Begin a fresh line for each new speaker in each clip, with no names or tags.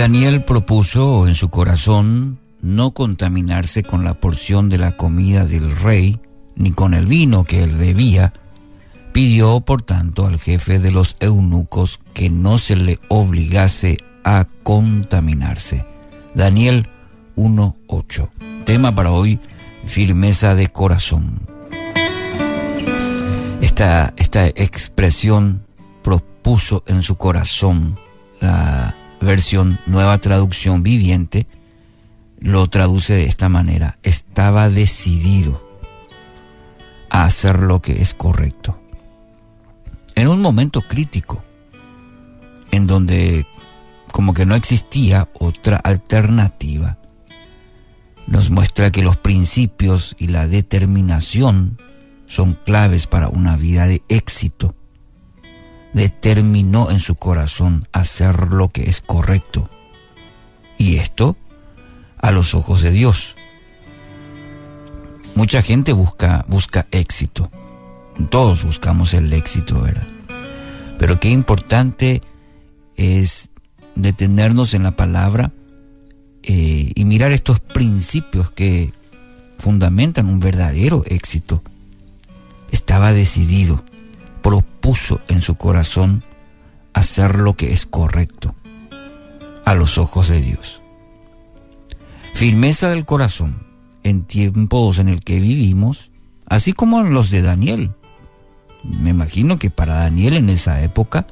Daniel propuso en su corazón no contaminarse con la porción de la comida del rey, ni con el vino que él bebía, pidió por tanto al jefe de los eunucos que no se le obligase a contaminarse. Daniel 1.8. Tema para hoy, firmeza de corazón. Esta, esta expresión propuso en su corazón la versión nueva traducción viviente lo traduce de esta manera. Estaba decidido a hacer lo que es correcto. En un momento crítico, en donde como que no existía otra alternativa, nos muestra que los principios y la determinación son claves para una vida de éxito determinó en su corazón hacer lo que es correcto. Y esto a los ojos de Dios. Mucha gente busca, busca éxito. Todos buscamos el éxito, ¿verdad? Pero qué importante es detenernos en la palabra eh, y mirar estos principios que fundamentan un verdadero éxito. Estaba decidido propuso en su corazón hacer lo que es correcto a los ojos de Dios. Firmeza del corazón en tiempos en el que vivimos, así como en los de Daniel. Me imagino que para Daniel en esa época,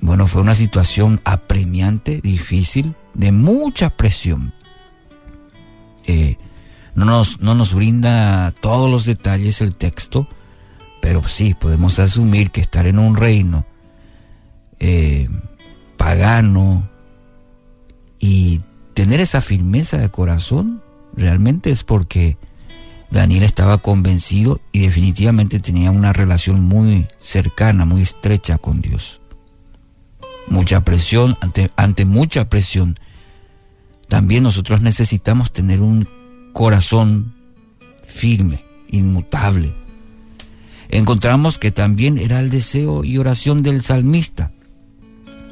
bueno, fue una situación apremiante, difícil, de mucha presión. Eh, no, nos, no nos brinda todos los detalles el texto, pero sí, podemos asumir que estar en un reino eh, pagano y tener esa firmeza de corazón realmente es porque Daniel estaba convencido y definitivamente tenía una relación muy cercana, muy estrecha con Dios. Mucha presión, ante, ante mucha presión, también nosotros necesitamos tener un corazón firme, inmutable, encontramos que también era el deseo y oración del salmista.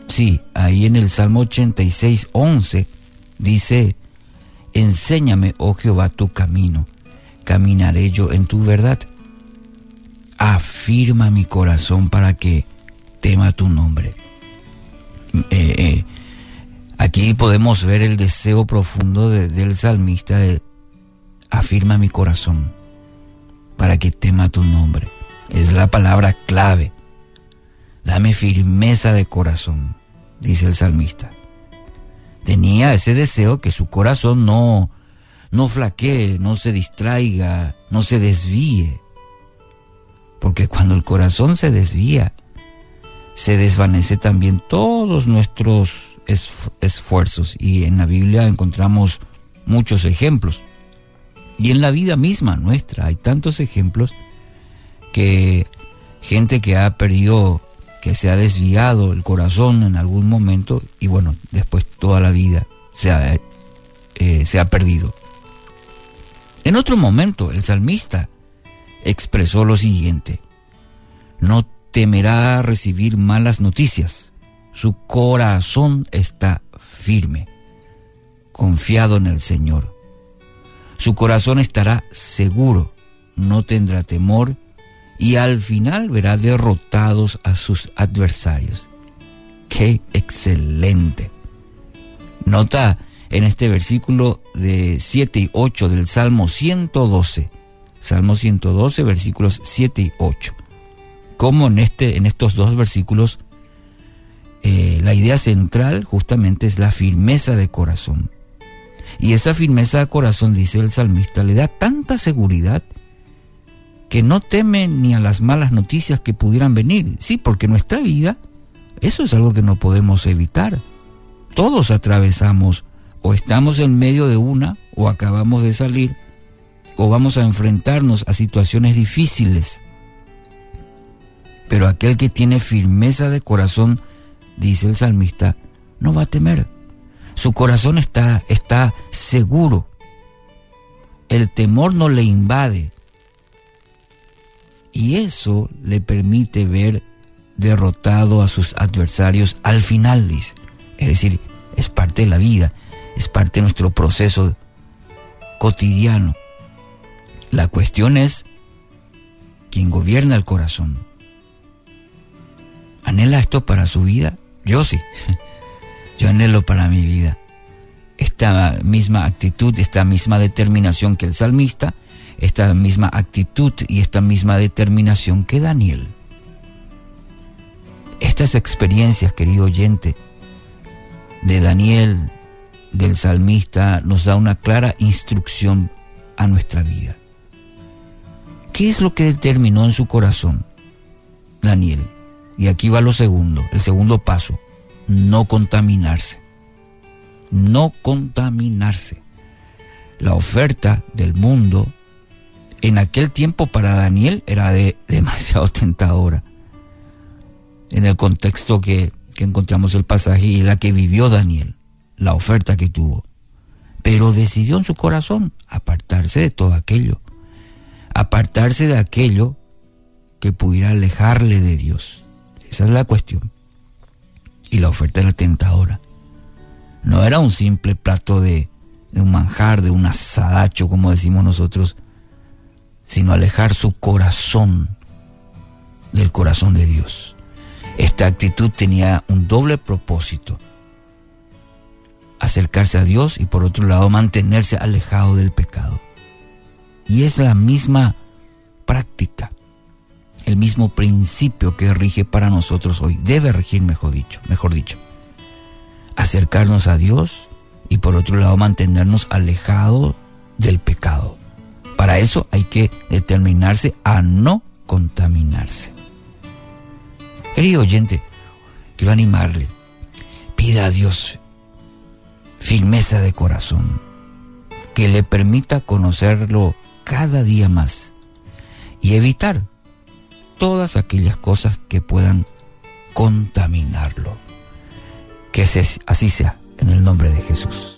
Sí, ahí en el Salmo 86, 11 dice, enséñame, oh Jehová, tu camino, caminaré yo en tu verdad. Afirma mi corazón para que tema tu nombre. Eh, eh, aquí podemos ver el deseo profundo del salmista de, afirma mi corazón para que tema tu nombre es la palabra clave. Dame firmeza de corazón, dice el salmista. Tenía ese deseo que su corazón no, no flaquee, no se distraiga, no se desvíe. Porque cuando el corazón se desvía, se desvanece también todos nuestros esfuerzos. Y en la Biblia encontramos muchos ejemplos. Y en la vida misma nuestra hay tantos ejemplos que gente que ha perdido, que se ha desviado el corazón en algún momento y bueno, después toda la vida se ha, eh, se ha perdido. En otro momento, el salmista expresó lo siguiente, no temerá recibir malas noticias, su corazón está firme, confiado en el Señor. Su corazón estará seguro, no tendrá temor y al final verá derrotados a sus adversarios. ¡Qué excelente! Nota en este versículo de 7 y 8 del Salmo 112. Salmo 112, versículos 7 y 8. Como en, este, en estos dos versículos eh, la idea central justamente es la firmeza de corazón. Y esa firmeza de corazón, dice el salmista, le da tanta seguridad que no temen ni a las malas noticias que pudieran venir. Sí, porque nuestra vida, eso es algo que no podemos evitar. Todos atravesamos o estamos en medio de una o acabamos de salir o vamos a enfrentarnos a situaciones difíciles. Pero aquel que tiene firmeza de corazón, dice el salmista, no va a temer. Su corazón está, está seguro. El temor no le invade y eso le permite ver derrotado a sus adversarios al final, dice. Es decir, es parte de la vida, es parte de nuestro proceso cotidiano. La cuestión es quién gobierna el corazón. ¿Anhela esto para su vida? Yo sí. Yo anhelo para mi vida esta misma actitud, esta misma determinación que el salmista, esta misma actitud y esta misma determinación que Daniel. Estas experiencias, querido oyente, de Daniel, del salmista, nos da una clara instrucción a nuestra vida. ¿Qué es lo que determinó en su corazón Daniel? Y aquí va lo segundo, el segundo paso, no contaminarse. No contaminarse. La oferta del mundo en aquel tiempo para Daniel era de, demasiado tentadora. En el contexto que, que encontramos el pasaje y la que vivió Daniel, la oferta que tuvo. Pero decidió en su corazón apartarse de todo aquello. Apartarse de aquello que pudiera alejarle de Dios. Esa es la cuestión. Y la oferta era tentadora. No era un simple plato de, de un manjar, de un asadacho, como decimos nosotros, sino alejar su corazón del corazón de Dios. Esta actitud tenía un doble propósito. Acercarse a Dios y por otro lado mantenerse alejado del pecado. Y es la misma práctica, el mismo principio que rige para nosotros hoy. Debe regir, mejor dicho, mejor dicho. Acercarnos a Dios y por otro lado mantenernos alejados del pecado. Hay que determinarse a no contaminarse. Querido oyente, quiero animarle. Pida a Dios firmeza de corazón, que le permita conocerlo cada día más y evitar todas aquellas cosas que puedan contaminarlo. Que así sea en el nombre de Jesús.